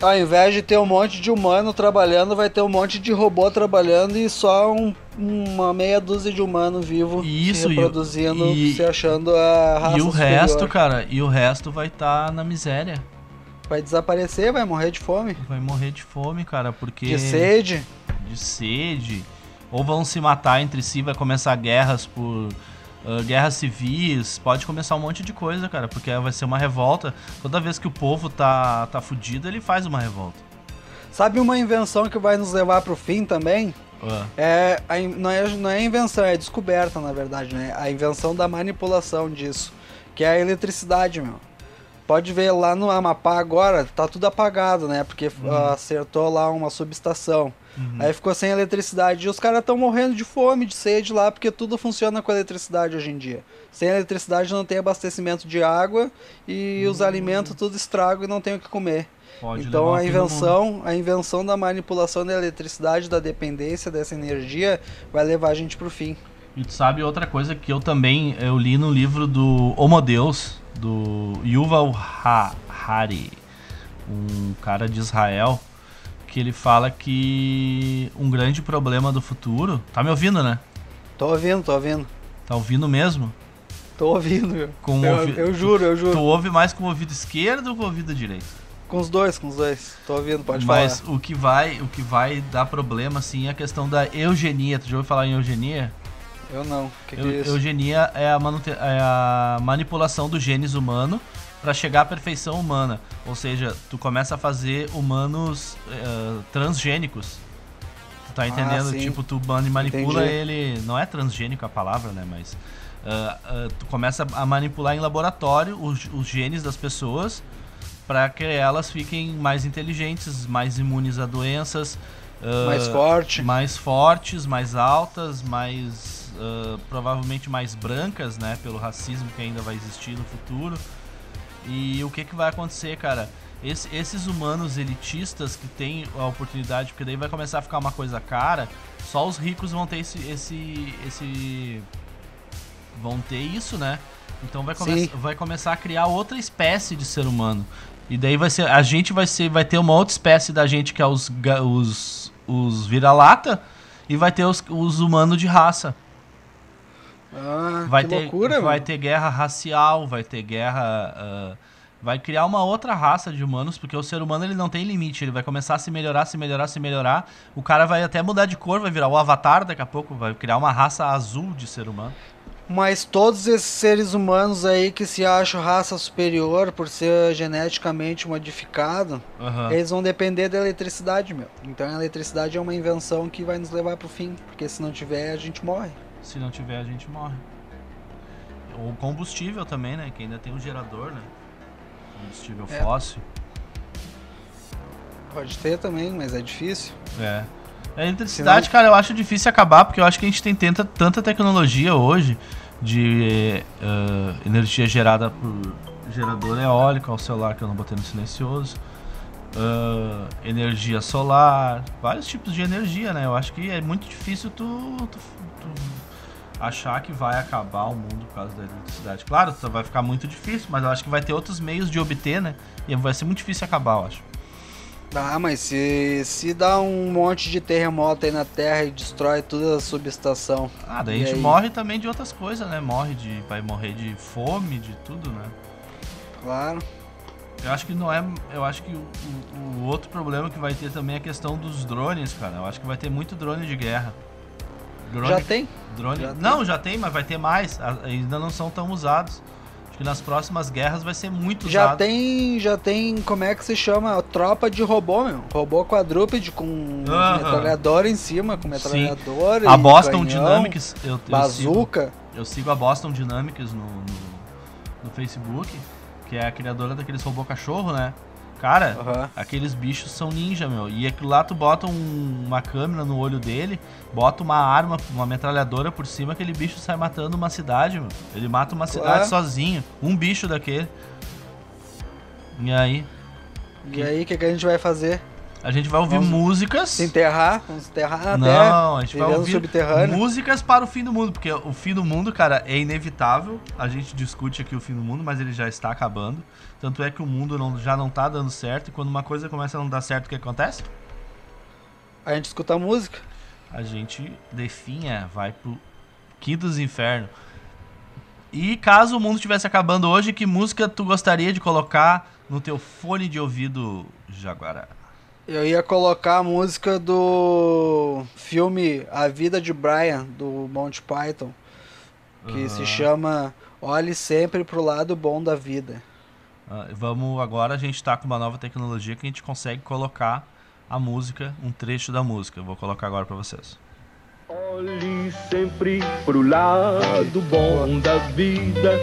[SPEAKER 2] Ao invés de ter um monte de humano trabalhando, vai ter um monte de robô trabalhando e só um- uma meia dúzia de humano vivo
[SPEAKER 1] Isso,
[SPEAKER 2] se reproduzindo,
[SPEAKER 1] e-
[SPEAKER 2] se achando a raça
[SPEAKER 1] e o
[SPEAKER 2] superior.
[SPEAKER 1] resto, cara, e o resto vai estar na miséria.
[SPEAKER 2] Vai desaparecer, vai morrer de fome,
[SPEAKER 1] Vai morrer de fome, cara, porque.
[SPEAKER 2] de sede.
[SPEAKER 1] de sede, ou vão se matar entre si, vai começar guerras por ah, guerras civis, pode começar um monte de coisa, cara, porque vai ser uma revolta. Toda vez que o povo tá tá fudido, ele faz uma revolta.
[SPEAKER 2] Sabe uma invenção que vai nos levar pro fim também?
[SPEAKER 1] Ah,
[SPEAKER 2] É, a não, é, não é invenção, é descoberta, na verdade, né? A invenção da manipulação disso, que é a eletricidade, meu. Pode ver lá no Amapá agora, tá tudo apagado, né? Porque ah, acertou lá uma subestação.
[SPEAKER 1] uhum.
[SPEAKER 2] Aí ficou sem eletricidade. E os caras estão morrendo de fome, de sede lá, porque tudo funciona com eletricidade hoje em dia. Sem eletricidade não tem abastecimento de água e os alimentos tudo estragam e não tem o que comer.
[SPEAKER 1] Pode
[SPEAKER 2] então a invenção, a invenção da manipulação da eletricidade, da dependência dessa energia, vai levar a gente pro fim.
[SPEAKER 1] E tu sabe outra coisa que eu também eu li no livro do Homo Deus, do Yuval Ha- Hari, um cara de Israel, que ele fala que um grande problema do futuro. Tá me ouvindo, né?
[SPEAKER 2] Tô ouvindo, tô ouvindo.
[SPEAKER 1] Tá ouvindo mesmo?
[SPEAKER 2] Tô ouvindo, meu.
[SPEAKER 1] Com
[SPEAKER 2] Eu,
[SPEAKER 1] ouvi-
[SPEAKER 2] eu juro, eu juro.
[SPEAKER 1] Tu ouve mais com o ouvido esquerdo ou com o ouvido direito?
[SPEAKER 2] Com os dois, com os dois. Tô ouvindo, pode
[SPEAKER 1] Mas
[SPEAKER 2] falar.
[SPEAKER 1] o que vai, o que vai dar problema assim é a questão da eugenia. Tu já ouviu falar em eugenia?
[SPEAKER 2] Eu não. O que, que
[SPEAKER 1] Eu-
[SPEAKER 2] é isso?
[SPEAKER 1] eugenia é a, é a manipulação dos genes humano para chegar à perfeição humana. Ou seja, tu começa a fazer humanos eh, transgênicos. Tu tá entendendo?
[SPEAKER 2] Ah,
[SPEAKER 1] tipo, tu mani- manipula
[SPEAKER 2] Entendi.
[SPEAKER 1] ele. Não é transgênico a palavra, né? Mas. ah, ah, tu começa a manipular em laboratório os, os genes das pessoas para que elas fiquem mais inteligentes, mais imunes a doenças. ah,
[SPEAKER 2] Mais forte.
[SPEAKER 1] mais fortes, mais altas, mais ah, provavelmente mais brancas, né, pelo racismo que ainda vai existir no futuro. E o que que vai acontecer, cara? esse- esses humanos elitistas que têm a oportunidade, porque daí vai começar a ficar uma coisa cara, só os ricos vão ter esse. esse, esse vão ter isso, né? Então vai, come vai começar a criar outra espécie de ser humano. E daí vai ser. A gente vai ser. Vai ter uma outra espécie da gente que é os, os, os vira-lata. E vai ter os, os humanos de raça.
[SPEAKER 2] Ah,
[SPEAKER 1] Vai
[SPEAKER 2] que
[SPEAKER 1] ter,
[SPEAKER 2] loucura,
[SPEAKER 1] vai
[SPEAKER 2] meu.
[SPEAKER 1] ter guerra racial, vai ter guerra. ah, vai criar uma outra raça de humanos, porque o ser humano ele não tem limite. Ele vai começar a se melhorar, se melhorar, se melhorar. O cara vai até mudar de cor, vai virar o Avatar daqui a pouco, vai criar uma raça azul de ser humano.
[SPEAKER 2] Mas todos esses seres humanos aí que se acham raça superior por ser geneticamente modificado,
[SPEAKER 1] Aham.
[SPEAKER 2] eles vão depender da eletricidade, meu. Então a eletricidade é uma invenção que vai nos levar pro fim, porque se não tiver, a gente morre.
[SPEAKER 1] Se não tiver, a gente morre. O combustível também, né? Que ainda tem um gerador, né? Combustível
[SPEAKER 2] É.
[SPEAKER 1] fóssil.
[SPEAKER 2] Pode ter também, mas é difícil.
[SPEAKER 1] É. A eletricidade, cara, eu acho difícil acabar, porque eu acho que a gente tem tanta, tanta tecnologia hoje de eh, energia gerada por gerador eólico ao celular que eu não botei no silencioso. ah, energia solar, vários tipos de energia, né? Eu acho que é muito difícil tu, tu- tu achar que vai acabar o mundo por causa da eletricidade. Claro, tá- vai ficar muito difícil, mas eu acho que vai ter outros meios de obter, né? E vai ser muito difícil acabar, eu acho.
[SPEAKER 2] Ah, mas se, se dá um monte de terremoto aí na Terra e destrói toda a subestação.
[SPEAKER 1] Ah, daí
[SPEAKER 2] E
[SPEAKER 1] a gente
[SPEAKER 2] aí?
[SPEAKER 1] morre também de outras coisas, né? Morre de. Vai morrer de fome, de tudo, né?
[SPEAKER 2] Claro.
[SPEAKER 1] Eu acho que não é. Eu acho que o, o- o outro problema que vai ter também é a questão dos drones, cara. Eu acho que vai ter muito drone de guerra. Drone,
[SPEAKER 2] Já tem?
[SPEAKER 1] drone.
[SPEAKER 2] já tem.
[SPEAKER 1] não, já tem, mas vai ter mais. Ainda não são tão usados. Acho que nas próximas guerras vai ser muito
[SPEAKER 2] Já
[SPEAKER 1] usado.
[SPEAKER 2] tem, já tem, como é que se chama? Tropa de robô, meu. Robô quadrúpede com
[SPEAKER 1] Aham.
[SPEAKER 2] metralhador em cima, com metralhador e
[SPEAKER 1] A Boston
[SPEAKER 2] canhão,
[SPEAKER 1] Dynamics, eu, eu sigo,
[SPEAKER 2] bazuca.
[SPEAKER 1] eu sigo a Boston Dynamics no, no, no Facebook, que é a criadora daqueles robô cachorro, né? Cara,
[SPEAKER 2] Aham.
[SPEAKER 1] Aqueles bichos são ninja, meu. E aquilo lá tu bota um- uma câmera no olho dele, bota uma arma, uma metralhadora por cima, aquele bicho sai matando uma cidade, meu. Ele mata uma
[SPEAKER 2] Claro.
[SPEAKER 1] cidade sozinho. Um bicho daquele. E aí,
[SPEAKER 2] E aí, o que, que a gente vai fazer?
[SPEAKER 1] A gente vai ouvir
[SPEAKER 2] Vamos
[SPEAKER 1] músicas.
[SPEAKER 2] Se enterrar? Vamos enterrar?
[SPEAKER 1] Não, a gente vai ouvir
[SPEAKER 2] subterrâneo?
[SPEAKER 1] músicas para o fim do mundo, porque o fim do mundo, cara, é inevitável. A gente discute aqui o fim do mundo, mas ele já está acabando. Tanto é que o mundo não- já não tá dando certo, e quando uma coisa começa a não dar certo, o que acontece?
[SPEAKER 2] A gente escuta música.
[SPEAKER 1] a gente definha, vai pro quinto dos infernos. E caso o mundo estivesse acabando hoje, que música tu gostaria de colocar no teu fone de ouvido Jaguará?
[SPEAKER 2] Eu ia colocar a música do filme A Vida de Brian, do Monty Python, que se
[SPEAKER 1] Aham.
[SPEAKER 2] chama Olhe Sempre pro Lado Bom da Vida.
[SPEAKER 1] Ah, vamos agora, a gente tá com uma nova tecnologia que a gente consegue colocar a música, um trecho da música. Eu vou colocar agora pra vocês.
[SPEAKER 3] Olhe sempre pro lado bom da vida.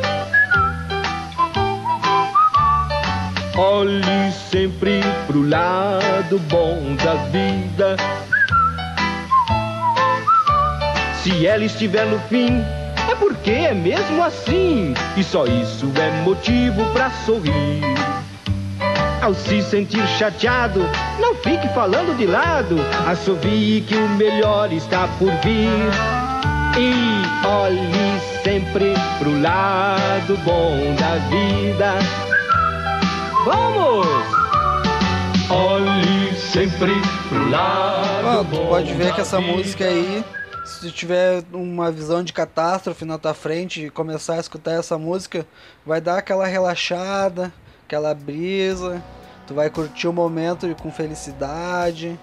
[SPEAKER 3] Olhe sempre pro lado bom da vida. Se ela estiver no fim, é porque é mesmo assim. E só isso é motivo pra sorrir. Ao se sentir chateado, não fique falando de lado. Assovie que o melhor está por vir. E olhe sempre pro lado bom da vida. Vamos! Olhe sempre pro lado
[SPEAKER 2] Ah, tu
[SPEAKER 3] bom
[SPEAKER 2] pode ver
[SPEAKER 3] da
[SPEAKER 2] que essa
[SPEAKER 3] vida.
[SPEAKER 2] música aí, se tu tiver uma visão de catástrofe na tua frente e começar a escutar essa música, vai dar aquela relaxada, aquela brisa, tu vai curtir o momento com felicidade.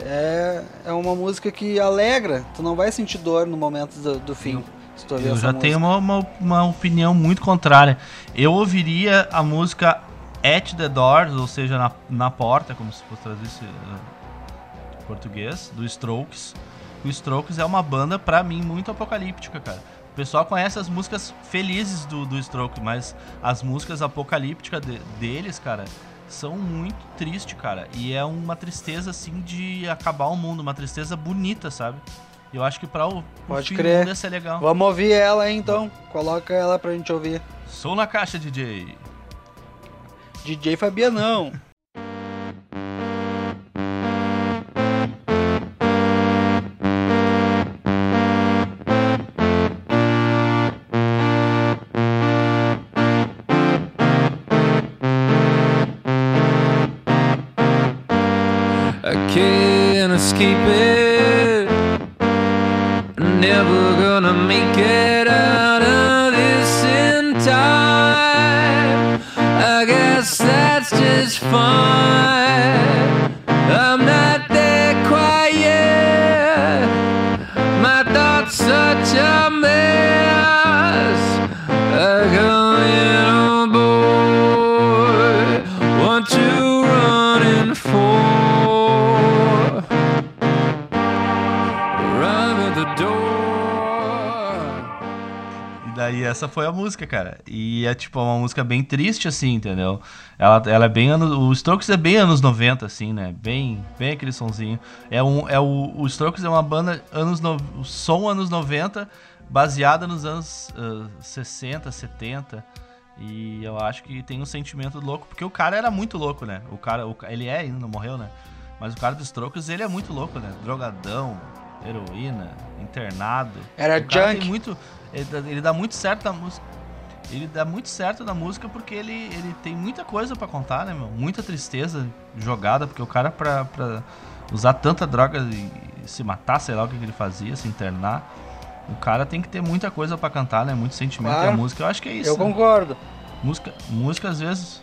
[SPEAKER 2] É, é uma música que alegra, tu não vai sentir dor no momento do, do fim. Se tu ouvir
[SPEAKER 1] Eu
[SPEAKER 2] essa
[SPEAKER 1] já
[SPEAKER 2] música.
[SPEAKER 1] tenho uma, uma, uma opinião muito contrária. Eu ouviria a música At the Doors, ou seja, na, na porta, como se fosse traduzir em português, do Strokes. O Strokes é uma banda, pra mim, muito apocalíptica, cara. O pessoal conhece as músicas felizes do, do Stroke, mas as músicas apocalípticas de- deles, cara, são muito tristes, cara. E é uma tristeza, assim, de acabar o mundo, uma tristeza bonita, sabe? Eu acho que pra o, o
[SPEAKER 2] Pode
[SPEAKER 1] fim
[SPEAKER 2] crer.
[SPEAKER 1] do mundo ia ser legal.
[SPEAKER 2] Vamos ouvir ela então. Coloca ela pra gente ouvir.
[SPEAKER 1] Sou na caixa, DJ.
[SPEAKER 2] DJ Fabianão.
[SPEAKER 1] Daí essa foi a música, cara. E é tipo uma música bem triste, assim, entendeu? Ela, ela é bem anos. O Strokes é bem anos 90, assim, né? Bem, bem aquele sonzinho. É um, é o, o Strokes é uma banda anos no, som anos 90, baseada nos anos ah, 60, 70. E eu acho que tem um sentimento louco, porque o cara era muito louco, né? O cara, o, ele é ainda, não morreu, né? Mas o cara dos Strokes, ele é muito louco, né? Drogadão, heroína, internado.
[SPEAKER 2] Era junk.
[SPEAKER 1] tem muito ele, dá- ele dá muito certo na música. Ele dá muito certo na música porque ele, ele tem muita coisa pra contar, né, meu? Muita tristeza jogada, porque o cara pra, pra usar tanta droga e se matar, sei lá o que, que ele fazia, se internar. O cara tem que ter muita coisa pra cantar, né? Muito sentimento. E
[SPEAKER 2] Claro.
[SPEAKER 1] a música, eu acho que é isso.
[SPEAKER 2] Eu
[SPEAKER 1] né?
[SPEAKER 2] concordo.
[SPEAKER 1] Música, música às vezes.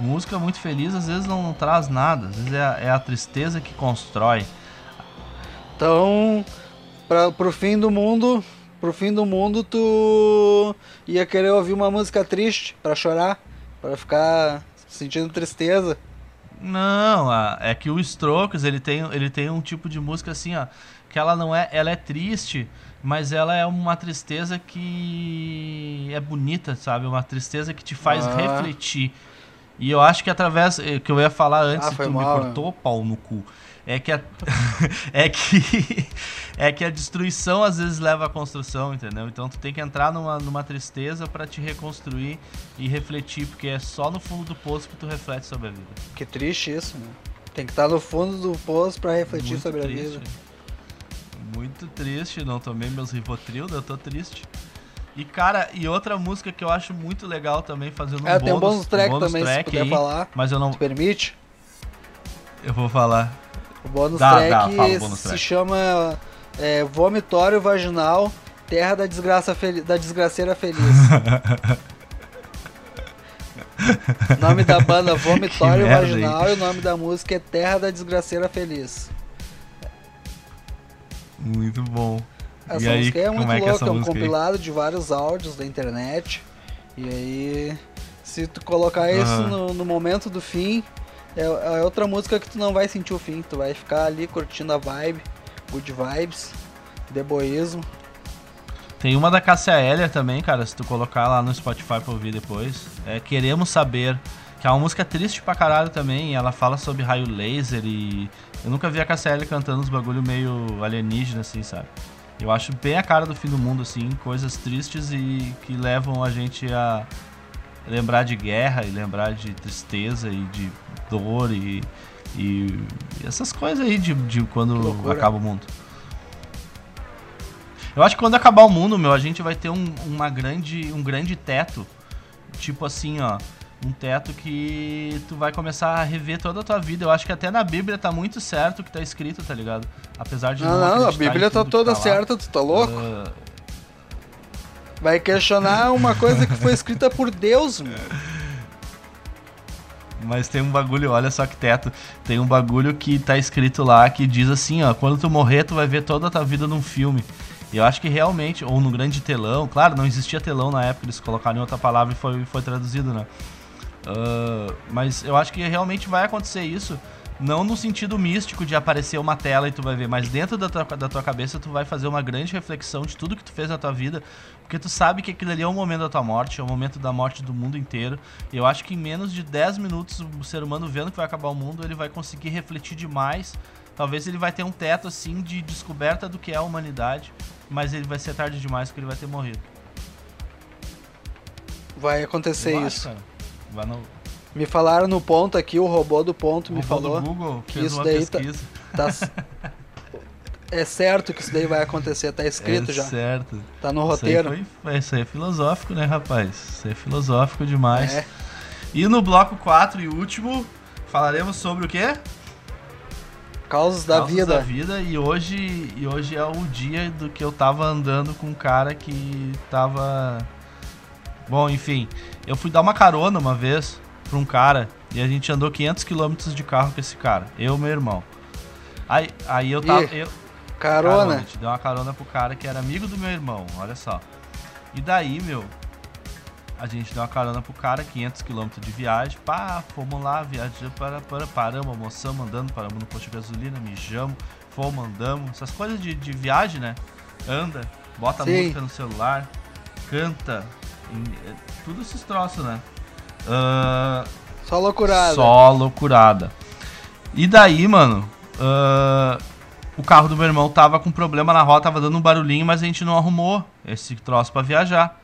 [SPEAKER 1] Música muito feliz, às vezes não, não traz nada. Às vezes é a, é a tristeza que constrói.
[SPEAKER 2] Então, pra, pro fim do mundo, pro fim do mundo, tu ia querer ouvir uma música triste pra chorar, pra ficar sentindo tristeza.
[SPEAKER 1] Não, é que o Strokes, ele tem, ele tem um tipo de música assim, ó, que ela não é, ela é triste, mas ela é uma tristeza que é bonita, sabe? Uma tristeza que te faz
[SPEAKER 2] Ah.
[SPEAKER 1] refletir. E eu acho que através, eh, que eu ia falar antes,
[SPEAKER 2] Ah,
[SPEAKER 1] tu
[SPEAKER 2] mal,
[SPEAKER 1] me
[SPEAKER 2] né?
[SPEAKER 1] cortou pau no cu. É que a, é que é que a destruição às vezes leva à construção, entendeu? Então tu tem que entrar numa, numa tristeza pra te reconstruir e refletir, porque é só no fundo do poço que tu reflete sobre a vida.
[SPEAKER 2] Que triste isso, né? Tem que estar no fundo do poço pra refletir
[SPEAKER 1] Muito
[SPEAKER 2] sobre
[SPEAKER 1] triste.
[SPEAKER 2] a vida.
[SPEAKER 1] Muito triste, não tomei meus Rivotril, eu tô triste. E cara, e outra música que eu acho muito legal também, fazendo um
[SPEAKER 2] É, tem um
[SPEAKER 1] bônus,
[SPEAKER 2] bônus track
[SPEAKER 1] bônus
[SPEAKER 2] também, se
[SPEAKER 1] track
[SPEAKER 2] puder
[SPEAKER 1] aí,
[SPEAKER 2] falar.
[SPEAKER 1] Mas eu não,
[SPEAKER 2] Se permite?
[SPEAKER 1] eu vou falar.
[SPEAKER 2] O bônus
[SPEAKER 1] Dá,
[SPEAKER 2] track
[SPEAKER 1] dá, fala bônus
[SPEAKER 2] se
[SPEAKER 1] track.
[SPEAKER 2] chama é, Vomitório Vaginal, Terra da, desgraça da Desgraceira Feliz. o nome da banda Vomitório
[SPEAKER 1] merda,
[SPEAKER 2] Vaginal e o nome da música é Terra da Desgraceira Feliz.
[SPEAKER 1] Muito bom.
[SPEAKER 2] Essa
[SPEAKER 1] e aí,
[SPEAKER 2] música é muito
[SPEAKER 1] é é
[SPEAKER 2] louca, é um
[SPEAKER 1] música aí?
[SPEAKER 2] compilado de vários áudios da internet. E aí, se tu colocar isso
[SPEAKER 1] Aham.
[SPEAKER 2] no, no momento do fim, é, é outra música que tu não vai sentir o fim. Tu vai ficar ali curtindo a vibe, good vibes, deboísmo.
[SPEAKER 1] Tem uma da Cássia Eller também, cara, se tu colocar lá no Spotify pra ouvir depois. É Queremos Saber, que é uma música triste pra caralho também, ela fala sobre raio laser e... Eu nunca vi a Cássia Eller cantando uns bagulho meio alienígena, assim, sabe? Eu acho bem a cara do fim do mundo, assim, coisas tristes e que levam a gente a lembrar de guerra e lembrar de tristeza e de dor e, e essas coisas aí de, de quando acaba o mundo. Eu acho que quando acabar o mundo, meu, a gente vai ter um, uma grande, um grande teto. Tipo assim, ó. Um teto que tu vai começar a rever toda a tua vida. Eu acho que até na Bíblia tá muito certo o que tá escrito, tá ligado? Apesar de
[SPEAKER 2] Não,
[SPEAKER 1] não
[SPEAKER 2] não, a Bíblia tá toda
[SPEAKER 1] lá.
[SPEAKER 2] certa, tu tá louco?
[SPEAKER 1] Ah,
[SPEAKER 2] Vai questionar uma coisa que foi escrita por Deus, meu.
[SPEAKER 1] Mas tem um bagulho, olha só que teto. Tem um bagulho que tá escrito lá que diz assim, ó, quando tu morrer, tu vai ver toda a tua vida num filme. E eu acho que realmente, ou no grande telão, claro, não existia telão na época, eles colocaram em outra palavra e foi, foi traduzido, né? Ah, mas eu acho que realmente vai acontecer isso. Não no sentido místico de aparecer uma tela e tu vai ver, mas dentro da tua, da tua cabeça tu vai fazer uma grande reflexão de tudo que tu fez na tua vida, porque tu sabe que aquilo ali é o momento da tua morte, é o momento da morte do mundo inteiro. E eu acho que em menos de 10 minutos, o ser humano vendo que vai acabar o mundo, ele vai conseguir refletir demais. Talvez ele vai ter um teto assim de descoberta do que é a humanidade, mas ele vai ser tarde demais porque ele vai ter morrido.
[SPEAKER 2] Vai acontecer
[SPEAKER 1] Eu acho,
[SPEAKER 2] isso.
[SPEAKER 1] cara. Vai no-
[SPEAKER 2] Me falaram no ponto aqui, o robô do ponto me
[SPEAKER 1] O do
[SPEAKER 2] falou.
[SPEAKER 1] Google
[SPEAKER 2] que isso daí tá-. Tá... é certo que isso daí vai acontecer, tá escrito
[SPEAKER 1] é
[SPEAKER 2] já.
[SPEAKER 1] certo.
[SPEAKER 2] Tá no
[SPEAKER 1] Isso aí,
[SPEAKER 2] roteiro.
[SPEAKER 1] foi- isso aí é filosófico, né, rapaz? Isso aí é filosófico demais.
[SPEAKER 2] É.
[SPEAKER 1] E no bloco 4 e último, falaremos sobre o quê?
[SPEAKER 2] Causas da
[SPEAKER 1] Causas
[SPEAKER 2] vida.
[SPEAKER 1] da vida. E hoje, e hoje é o dia do que eu tava andando com um cara que tava. Bom, enfim. Eu fui dar uma carona uma vez pra um cara e a gente andou 500 km de carro com esse cara. Eu e meu irmão. Aí, aí eu tava. Eu-
[SPEAKER 2] Carona.
[SPEAKER 1] A gente deu uma carona pro cara que era amigo do meu irmão, olha só. E daí, meu, a gente deu uma carona pro cara, 500 km de viagem. Pá, fomos lá, viajamos, para, para, paramos, almoçamos, andando, paramos no posto de gasolina, mijamos, fomos, andamos. Essas coisas de, de viagem, né? Anda, bota
[SPEAKER 2] Sim.
[SPEAKER 1] música no celular, canta, é, tudo esses troços, né? Ah,
[SPEAKER 2] Só loucurada.
[SPEAKER 1] só loucurada. E daí, mano, ah, o carro do meu irmão tava com problema na rota, tava dando um barulhinho, mas a gente não arrumou esse troço pra viajar.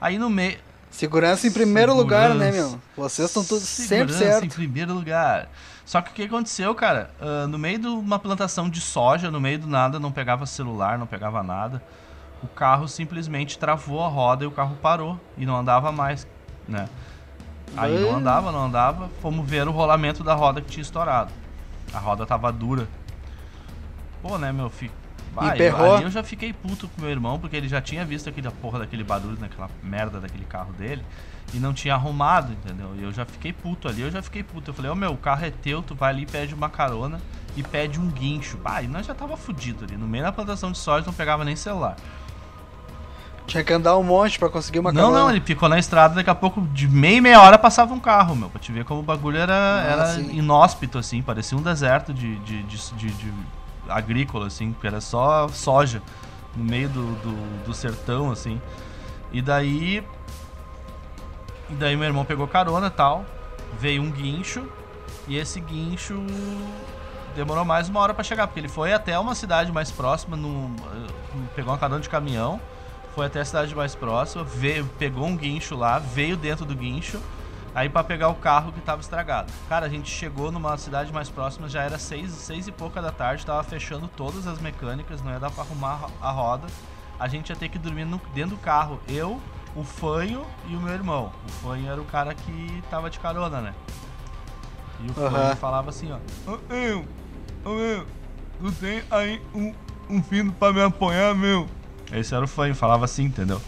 [SPEAKER 1] Aí no meio.
[SPEAKER 2] Segurança em primeiro lugar, né,
[SPEAKER 1] Segurança.
[SPEAKER 2] meu? Vocês estão todos sempre
[SPEAKER 1] Segurança
[SPEAKER 2] certo.
[SPEAKER 1] em primeiro lugar. Só que o que aconteceu, cara? Ah, no meio de uma plantação de soja, no meio do nada, não pegava celular, não pegava nada. O carro simplesmente travou a roda e o carro parou e não andava mais, né? Aí não andava, não andava. Fomos ver o rolamento da roda que tinha estourado. A roda tava dura. Pô, né, meu filho? Vai, eu,
[SPEAKER 2] Emperrou?
[SPEAKER 1] ali eu já fiquei puto com meu irmão, porque ele já tinha visto aquele porra daquele barulho naquela merda daquele carro dele e não tinha arrumado, entendeu? E eu já fiquei puto ali, eu já fiquei puto. Eu falei, ô meu, o carro é teu, tu vai ali, pede uma carona e pede um guincho. E nós já tava fudido ali. No meio da plantação de soja não pegava nem celular.
[SPEAKER 2] Tinha que andar um monte pra conseguir uma
[SPEAKER 1] Não,
[SPEAKER 2] carona.
[SPEAKER 1] não, ele ficou na estrada, daqui a pouco, de meia e meia hora passava um carro, meu, pra te ver como o bagulho era,
[SPEAKER 2] Ah,
[SPEAKER 1] era inóspito, assim, parecia um deserto de, de, de, de- de agrícola, assim, porque era só soja no meio do, do, do sertão, assim. E daí. E daí meu irmão pegou carona e tal, veio um guincho, e esse guincho demorou mais uma hora pra chegar, porque ele foi até uma cidade mais próxima, no, pegou uma carona de caminhão, foi até a cidade mais próxima, veio, pegou um guincho lá, veio dentro do guincho, aí pra pegar o carro que tava estragado. Cara, a gente chegou numa cidade mais próxima, já era seis, seis e pouca da tarde, tava fechando todas as mecânicas, não ia dar pra arrumar a roda. A gente ia ter que dormir no- dentro do carro. Eu, o Fanho e o meu irmão. O Fanho era o cara que tava de carona, né? E o
[SPEAKER 2] Aham.
[SPEAKER 1] Fanho falava assim, ó. Ô, eu, ô, meu, tu tem aí um, um filho pra me apoiar, meu? Esse era o Fanho, falava assim, entendeu?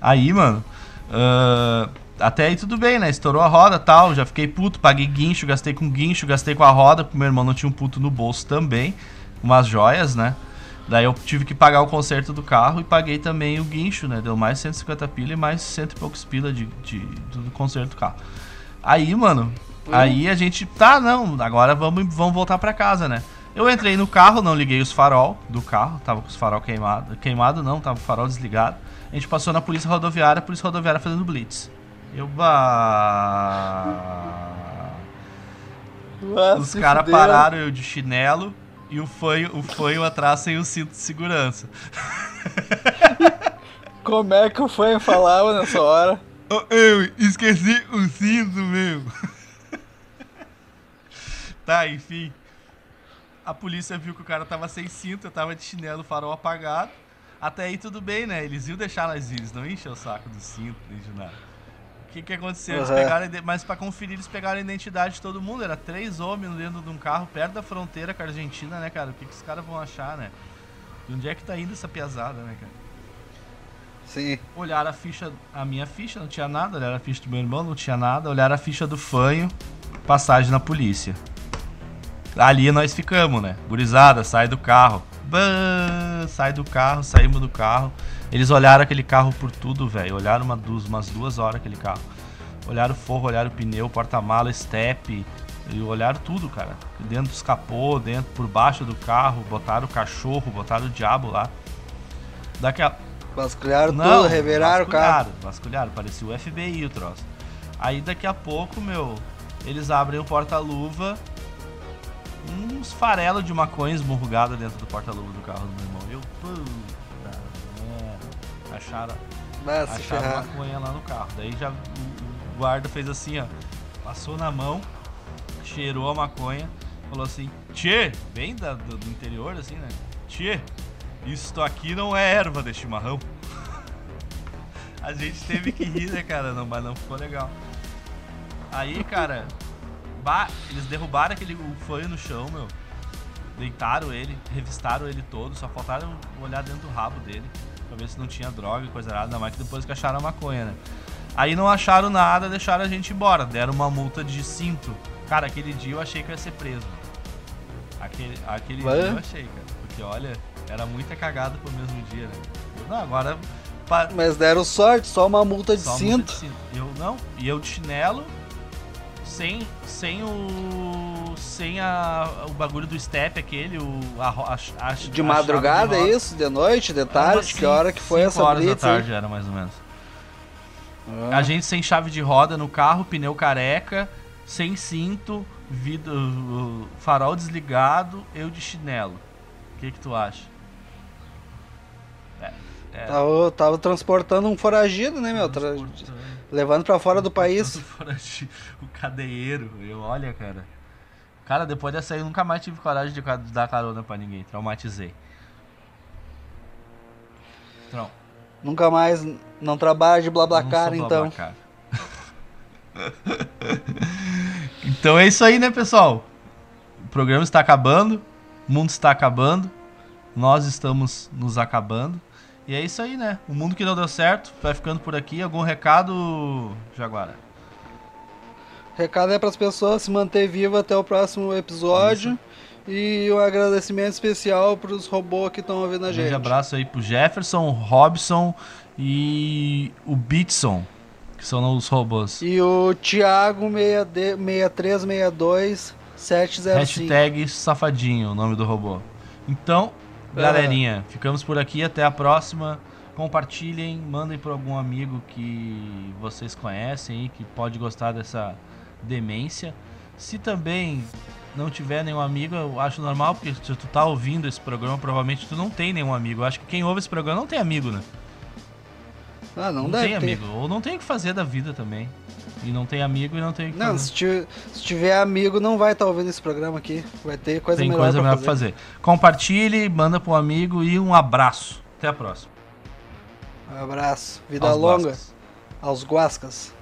[SPEAKER 1] Aí, mano, ah, até aí tudo bem, né? Estourou a roda tal, já fiquei puto, paguei guincho, gastei com guincho, gastei com a roda, porque meu irmão não tinha um puto no bolso também, umas joias, né? Daí eu tive que pagar o conserto do carro e paguei também o guincho, né? Deu mais 150 pila e mais cento e poucos pila de, de, do conserto do carro. Aí, mano, aí a gente, tá, não, agora vamos, vamos voltar pra casa, né? Eu entrei no carro, não liguei os farol do carro, tava com os farol queimado. Queimado não, tava com o farol desligado. A gente passou na polícia rodoviária, a polícia rodoviária fazendo blitz. Eu, bah...
[SPEAKER 2] Ah,
[SPEAKER 1] Os caras pararam eu de chinelo e o fanho, o fanho atrás sem o cinto de segurança.
[SPEAKER 2] Como é que o fã falava nessa hora?
[SPEAKER 1] Eu esqueci o cinto, meu. tá, enfim. A polícia viu que o cara tava sem cinto, eu tava de chinelo, farol apagado. Até aí tudo bem, né? Eles iam deixar nós ir, eles não encheu o saco do cinto, nem de nada. O que que aconteceu? Eles
[SPEAKER 2] Uhum.
[SPEAKER 1] pegaram, mas pra conferir eles pegaram a identidade de todo mundo. Era três homens dentro de um carro perto da fronteira com a Argentina, né, cara? O que que os caras vão achar, né? E onde é que tá indo essa piazada, né, cara?
[SPEAKER 2] Sim.
[SPEAKER 1] Olharam a ficha, a minha ficha, não tinha nada. Olharam a ficha do meu irmão, não tinha nada. Olharam a ficha do fanho, passagem na polícia. Ali nós ficamos, né? Gurizada, sai do carro. Bã, sai do carro, saímos do carro. Eles olharam aquele carro por tudo, velho. Olharam uma, duas, umas duas horas aquele carro. Olharam o forro, olharam o pneu, porta-mala, step. E olharam tudo, cara. Dentro dos capô, dentro, por baixo do carro. Botaram o cachorro, botaram o diabo lá. Daqui a,
[SPEAKER 2] Vasculharam tudo, reveraram o carro.
[SPEAKER 1] Vasculharam, parecia o FBI o troço. Aí daqui a pouco, meu, eles abrem o porta-luva, uns farelos de maconha esmurrugada dentro do porta-luva do carro do meu irmão. Eu, puta merda. Acharam,
[SPEAKER 2] se
[SPEAKER 1] acharam maconha lá no carro. Daí já o, guarda fez assim, ó. passou na mão, cheirou a maconha, falou assim: Tchê, vem da- do, do interior assim, né? Tchê, isto aqui não é erva de chimarrão. A gente teve que rir, né, cara? Não, mas não ficou legal. Aí, cara, bah, eles derrubaram aquele o fanho no chão, meu. Deitaram ele, revistaram ele todo, só faltaram olhar dentro do rabo dele pra ver se não tinha droga e coisa errada, ainda mais que depois que acharam a maconha, né? Aí não acharam nada, deixaram a gente embora, deram uma multa de cinto. Cara, aquele dia eu achei que eu ia ser preso. Aquele, aquele dia eu achei, cara. Porque olha, era muita cagada pro mesmo dia, né? Eu, não, agora.
[SPEAKER 2] Mas deram sorte, só uma multa de
[SPEAKER 1] só multa
[SPEAKER 2] cinto.
[SPEAKER 1] de Eu não, e eu de chinelo, sem, sem o. Sem a, o bagulho do step aquele, o. A, a, a,
[SPEAKER 2] De madrugada, é isso? De noite, de tarde? Que hora que foi essa
[SPEAKER 1] horas
[SPEAKER 2] blitz
[SPEAKER 1] da tarde era mais ou menos.
[SPEAKER 2] Ah.
[SPEAKER 1] A gente sem chave de roda no carro, pneu careca, sem cinto, vidro, farol desligado, eu de chinelo. O que que tu acha? É, é,
[SPEAKER 2] Tava, tava transportando um foragido, né, meu? Tra-
[SPEAKER 1] transportando.
[SPEAKER 2] Levando pra fora do país.
[SPEAKER 1] Fora de- o cadeieiro. Eu, olha, cara. Cara, depois dessa aí eu nunca mais tive coragem de dar carona pra ninguém. Traumatizei. Trau.
[SPEAKER 2] Nunca mais não trabalha de blablacar, então.
[SPEAKER 1] Então é isso aí, né, pessoal? O programa está acabando. O mundo está acabando. Nós estamos nos acabando. E é isso aí, né? O mundo que não deu certo vai ficando por aqui. Algum recado, Jaguara?
[SPEAKER 2] Recado é pras pessoas se manter viva até o próximo episódio. E um agradecimento especial pros robôs que estão ouvindo a
[SPEAKER 1] Um grande
[SPEAKER 2] gente.
[SPEAKER 1] abraço aí pro Jefferson, o Robson e o Bitson, que são os robôs.
[SPEAKER 2] E o Thiago 6D 6362 705.
[SPEAKER 1] Hashtag safadinho, o nome do robô. Então, galerinha, ficamos por aqui. Até a próxima. Compartilhem, mandem para algum amigo que vocês conhecem e que pode gostar dessa demência. Se também não tiver nenhum amigo, eu acho normal, porque se tu tá ouvindo esse programa, provavelmente tu não tem nenhum amigo. Eu acho que quem ouve esse programa não tem amigo, né?
[SPEAKER 2] Ah, não,
[SPEAKER 1] Não,
[SPEAKER 2] deve
[SPEAKER 1] tem
[SPEAKER 2] ter.
[SPEAKER 1] amigo. Ou não tem o que fazer da vida também. E não tem amigo e não tem o que
[SPEAKER 2] Não,
[SPEAKER 1] fazer.
[SPEAKER 2] se tiver, se tiver amigo, não vai estar ouvindo esse programa aqui. Vai ter coisa
[SPEAKER 1] tem
[SPEAKER 2] melhor
[SPEAKER 1] coisa
[SPEAKER 2] pra
[SPEAKER 1] melhor
[SPEAKER 2] fazer.
[SPEAKER 1] fazer. Compartilhe, manda pro amigo e um abraço. Até a próxima.
[SPEAKER 2] Um abraço. Vida
[SPEAKER 1] Aos
[SPEAKER 2] longa
[SPEAKER 1] Guascas.
[SPEAKER 2] aos Guascas.